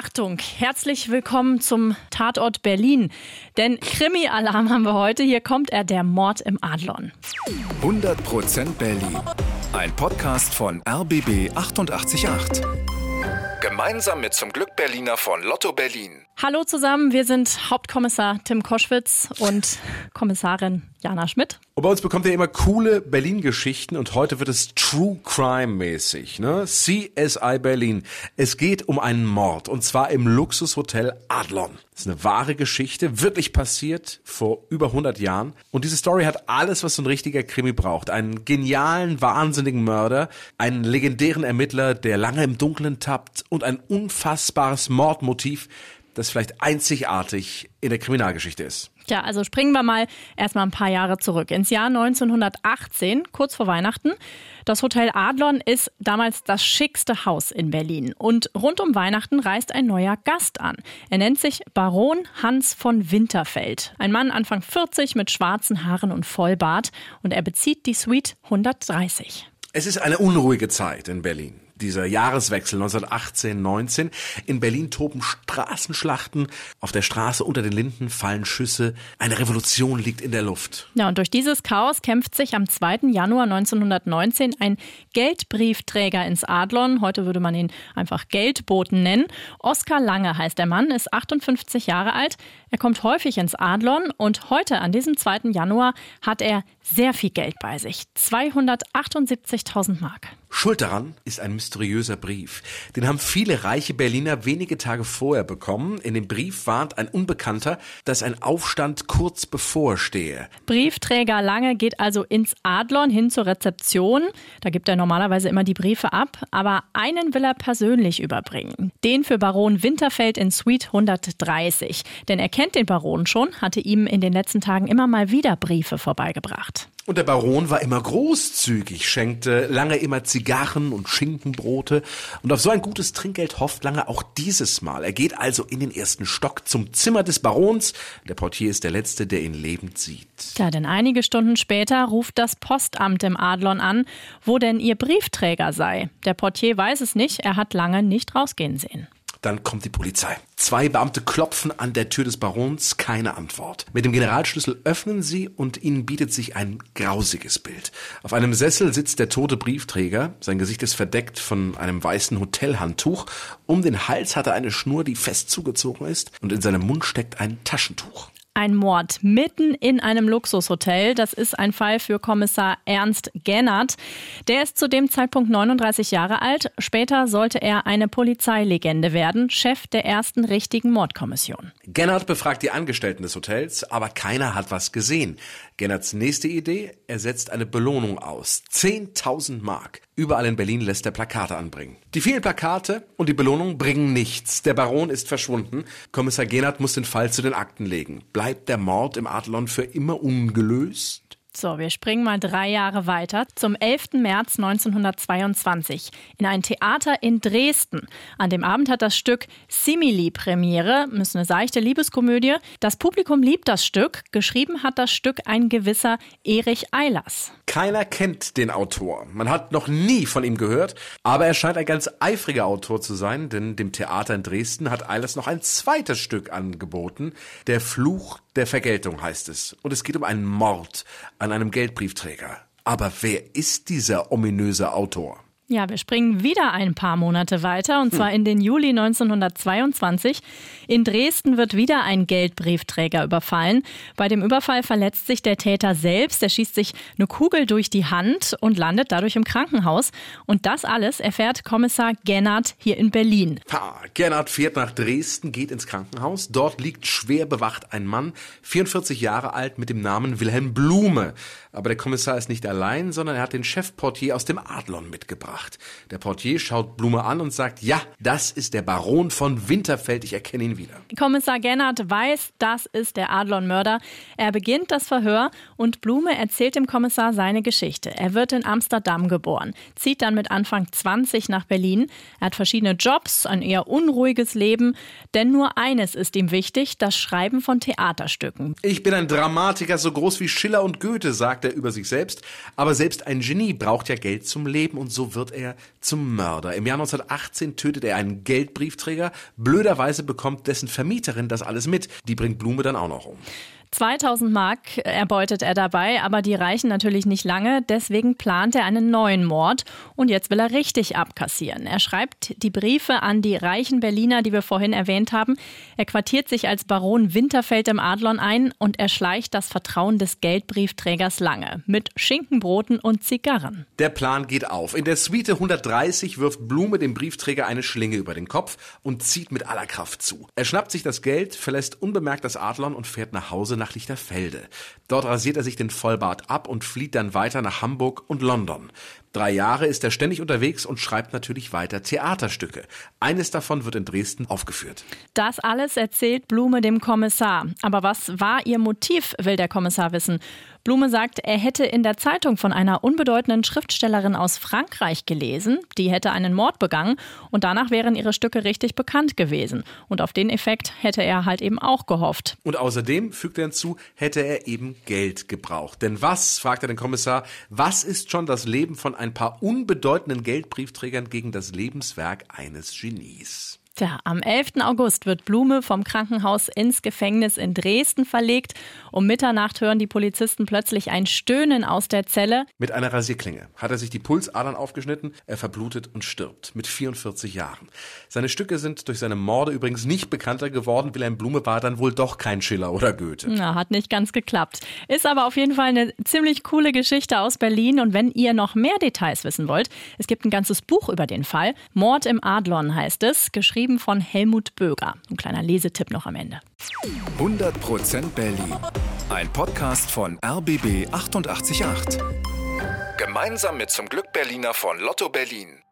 Achtung, herzlich willkommen zum Tatort Berlin. Denn Krimi-Alarm haben wir heute. Hier kommt er, der Mord im Adlon. 100% Berlin. Ein Podcast von RBB 888. Gemeinsam mit zum Glück Berliner von Lotto Berlin. Hallo zusammen, wir sind Hauptkommissar Tim Koschwitz und Kommissarin Jana Schmidt. Und bei uns bekommt ihr immer coole Berlin-Geschichten und heute wird es True Crime-mäßig. Ne? CSI Berlin. Es geht um einen Mord und zwar im Luxushotel Adlon. Das ist eine wahre Geschichte, wirklich passiert vor über 100 Jahren. Und diese Story hat alles, was so ein richtiger Krimi braucht. Einen genialen, wahnsinnigen Mörder, einen legendären Ermittler, der lange im Dunkeln tappt und ein unfassbares Mordmotiv, das vielleicht einzigartig in der Kriminalgeschichte ist. Ja, also springen wir mal erstmal ein paar Jahre zurück. Ins Jahr 1918, kurz vor Weihnachten. Das Hotel Adlon ist damals das schickste Haus in Berlin. Und rund um Weihnachten reist ein neuer Gast an. Er nennt sich Baron Hans von Winterfeld. Ein Mann Anfang 40 mit schwarzen Haaren und Vollbart. Und er bezieht die Suite 130. Es ist eine unruhige Zeit in Berlin dieser Jahreswechsel 1918-19. In Berlin toben Straßenschlachten. Auf der Straße unter den Linden fallen Schüsse. Eine Revolution liegt in der Luft. Ja, und durch dieses Chaos kämpft sich am 2. Januar 1919 ein Geldbriefträger ins Adlon. Heute würde man ihn einfach Geldboten nennen. Oskar Lange heißt der Mann, ist 58 Jahre alt. Er kommt häufig ins Adlon und heute, an diesem 2. Januar, hat er sehr viel Geld bei sich. 278.000 Mark. Schuld daran ist ein mysteriöser Brief. Den haben viele reiche Berliner wenige Tage vorher bekommen. In dem Brief warnt ein Unbekannter, dass ein Aufstand kurz bevorstehe. Briefträger Lange geht also ins Adlon hin zur Rezeption. Da gibt er normalerweise immer die Briefe ab, aber einen will er persönlich überbringen. Den für Baron Winterfeld in Suite 130. Denn er kennt den Baron schon, hatte ihm in den letzten Tagen immer mal wieder Briefe vorbeigebracht. Und der Baron war immer großzügig, schenkte lange immer Zigarren und Schinkenbrote. Und auf so ein gutes Trinkgeld hofft lange auch dieses Mal. Er geht also in den ersten Stock zum Zimmer des Barons. Der Portier ist der Letzte, der ihn lebend sieht. Ja, denn einige Stunden später ruft das Postamt im Adlon an, wo denn ihr Briefträger sei. Der Portier weiß es nicht, er hat lange nicht rausgehen sehen. Dann kommt die Polizei. Zwei Beamte klopfen an der Tür des Barons, keine Antwort. Mit dem Generalschlüssel öffnen sie und ihnen bietet sich ein grausiges Bild. Auf einem Sessel sitzt der tote Briefträger. Sein Gesicht ist verdeckt von einem weißen Hotelhandtuch. Um den Hals hat er eine Schnur, die fest zugezogen ist und in seinem Mund steckt ein Taschentuch. Ein Mord mitten in einem Luxushotel. Das ist ein Fall für Kommissar Ernst Gennert. Der ist zu dem Zeitpunkt 39 Jahre alt. Später sollte er eine Polizeilegende werden, Chef der ersten richtigen Mordkommission. Gennert befragt die Angestellten des Hotels, aber keiner hat was gesehen. Gennerts nächste Idee, er setzt eine Belohnung aus. 10.000 Mark. Überall in Berlin lässt er Plakate anbringen. Die vielen Plakate und die Belohnung bringen nichts. Der Baron ist verschwunden. Kommissar Gennert muss den Fall zu den Akten legen. Bleibt der Mord im Adlon für immer ungelöst? So, wir springen mal drei Jahre weiter zum 11. März 1922 in ein Theater in Dresden. An dem Abend hat das Stück Simili Premiere, ist eine seichte Liebeskomödie. Das Publikum liebt das Stück. Geschrieben hat das Stück ein gewisser Erich Eilers. Keiner kennt den Autor. Man hat noch nie von ihm gehört, aber er scheint ein ganz eifriger Autor zu sein, denn dem Theater in Dresden hat Eilers noch ein zweites Stück angeboten. Der Fluch der Vergeltung heißt es. Und es geht um einen Mord an einem Geldbriefträger. Aber wer ist dieser ominöse Autor? Ja, wir springen wieder ein paar Monate weiter und zwar in den Juli 1922. In Dresden wird wieder ein Geldbriefträger überfallen. Bei dem Überfall verletzt sich der Täter selbst. Er schießt sich eine Kugel durch die Hand und landet dadurch im Krankenhaus. Und das alles erfährt Kommissar Gennard hier in Berlin. Ha, Gennard fährt nach Dresden, geht ins Krankenhaus. Dort liegt schwer bewacht ein Mann, 44 Jahre alt, mit dem Namen Wilhelm Blume. Aber der Kommissar ist nicht allein, sondern er hat den Chefportier aus dem Adlon mitgebracht gebracht. Der Portier schaut Blume an und sagt, ja, das ist der Baron von Winterfeld, ich erkenne ihn wieder. Kommissar Gennard weiß, das ist der Adlon-Mörder. Er beginnt das Verhör und Blume erzählt dem Kommissar seine Geschichte. Er wird in Amsterdam geboren, zieht dann mit Anfang 20 nach Berlin. Er hat verschiedene Jobs, ein eher unruhiges Leben, denn nur eines ist ihm wichtig, das Schreiben von Theaterstücken. Ich bin ein Dramatiker so groß wie Schiller und Goethe, sagt er über sich selbst. Aber selbst ein Genie braucht ja Geld zum Leben und so wird wird er zum Mörder. Im Jahr 1918 tötet er einen Geldbriefträger. Blöderweise bekommt dessen Vermieterin das alles mit. Die bringt Blume dann auch noch um. 2000 Mark erbeutet er dabei, aber die reichen natürlich nicht lange. Deswegen plant er einen neuen Mord und jetzt will er richtig abkassieren. Er schreibt die Briefe an die reichen Berliner, die wir vorhin erwähnt haben. Er quartiert sich als Baron Winterfeld im Adlon ein und er schleicht das Vertrauen des Geldbriefträgers lange mit Schinkenbroten und Zigarren. Der Plan geht auf. In der Suite 130 wirft Blume dem Briefträger eine Schlinge über den Kopf und zieht mit aller Kraft zu. Er schnappt sich das Geld, verlässt unbemerkt das Adlon und fährt nach Hause nach Lichterfelde. Dort rasiert er sich den Vollbart ab und flieht dann weiter nach Hamburg und London. Drei Jahre ist er ständig unterwegs und schreibt natürlich weiter Theaterstücke. Eines davon wird in Dresden aufgeführt. Das alles erzählt Blume dem Kommissar. Aber was war ihr Motiv, will der Kommissar wissen. Blume sagt, er hätte in der Zeitung von einer unbedeutenden Schriftstellerin aus Frankreich gelesen, die hätte einen Mord begangen und danach wären ihre Stücke richtig bekannt gewesen. Und auf den Effekt hätte er halt eben auch gehofft. Und außerdem, fügt er hinzu, hätte er eben Geld gebraucht. Denn was, fragt er den Kommissar, was ist schon das Leben von ein paar unbedeutenden Geldbriefträgern gegen das Lebenswerk eines Genies? Tja, am 11. August wird Blume vom Krankenhaus ins Gefängnis in Dresden verlegt. Um Mitternacht hören die Polizisten plötzlich ein Stöhnen aus der Zelle. Mit einer Rasierklinge hat er sich die Pulsadern aufgeschnitten, er verblutet und stirbt mit 44 Jahren. Seine Stücke sind durch seine Morde übrigens nicht bekannter geworden. Wilhelm Blume war dann wohl doch kein Schiller oder Goethe. Na, hat nicht ganz geklappt. Ist aber auf jeden Fall eine ziemlich coole Geschichte aus Berlin. Und wenn ihr noch mehr Details wissen wollt, es gibt ein ganzes Buch über den Fall. Mord im Adlon heißt es, geschrieben geschrieben von Helmut Böger. Ein kleiner Lesetipp noch am Ende. 100% Berlin. Ein Podcast von RBB 888. Gemeinsam mit zum Glück Berliner von Lotto Berlin.